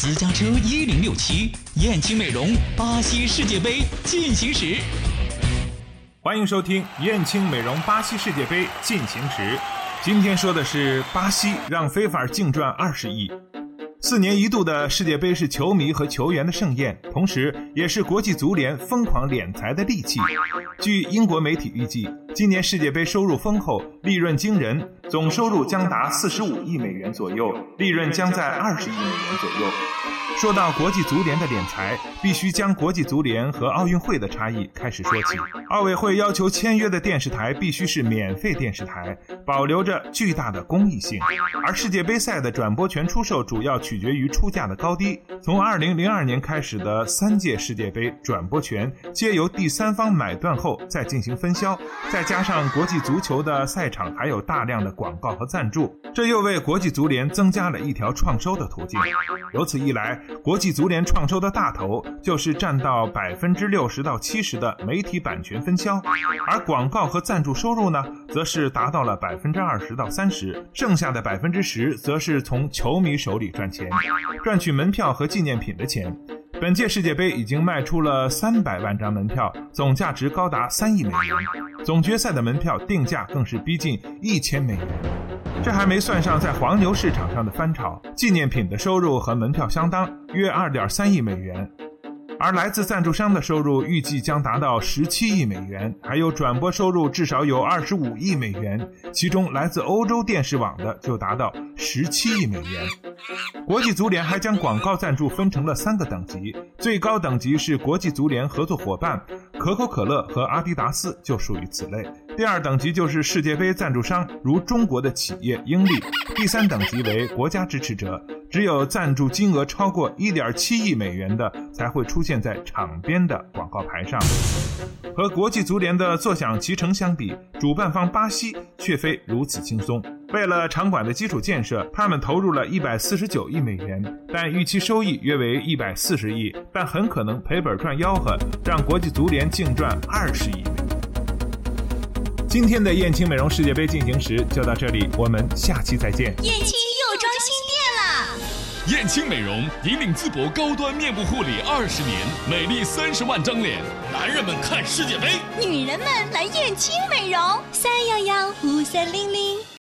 私家车一零六七，燕青美容，巴西世界杯进行时。欢迎收听燕青美容巴西世界杯进行时。今天说的是巴西让非法净赚二十亿。四年一度的世界杯是球迷和球员的盛宴，同时也是国际足联疯狂敛财的利器。据英国媒体预计，今年世界杯收入丰厚，利润惊人，总收入将达四十五亿美元左右，利润将在二十亿美元左右。说到国际足联的敛财，必须将国际足联和奥运会的差异开始说起。奥委会要求签约的电视台必须是免费电视台，保留着巨大的公益性；而世界杯赛的转播权出售主要取决于出价的高低。从2002年开始的三届世界杯转播权皆由第三方买断后再进行分销，再加上国际足球的赛场还有大量的广告和赞助，这又为国际足联增加了一条创收的途径。由此一来，国际足联创收的大头就是占到百分之六十到七十的媒体版权分销，而广告和赞助收入呢，则是达到了百分之二十到三十，剩下的百分之十则是从球迷手里赚钱，赚取门票和纪念品的钱。本届世界杯已经卖出了三百万张门票，总价值高达三亿美元，总决赛的门票定价更是逼近一千美元。这还没算上在黄牛市场上的翻炒，纪念品的收入和门票相当，约二点三亿美元。而来自赞助商的收入预计将达到十七亿美元，还有转播收入至少有二十五亿美元，其中来自欧洲电视网的就达到十七亿美元。国际足联还将广告赞助分成了三个等级，最高等级是国际足联合作伙伴，可口可乐和阿迪达斯就属于此类。第二等级就是世界杯赞助商，如中国的企业英利。第三等级为国家支持者。只有赞助金额超过一点七亿美元的，才会出现在场边的广告牌上。和国际足联的坐享其成相比，主办方巴西却非如此轻松。为了场馆的基础建设，他们投入了一百四十九亿美元，但预期收益约为一百四十亿，但很可能赔本赚吆喝，让国际足联净赚二十亿。今天的燕青美容世界杯进行时就到这里，我们下期再见。燕青又装新店了，燕青美容引领淄博高端面部护理二十年，美丽三十万张脸，男人们看世界杯，女人们来燕青美容，三幺幺五三零零。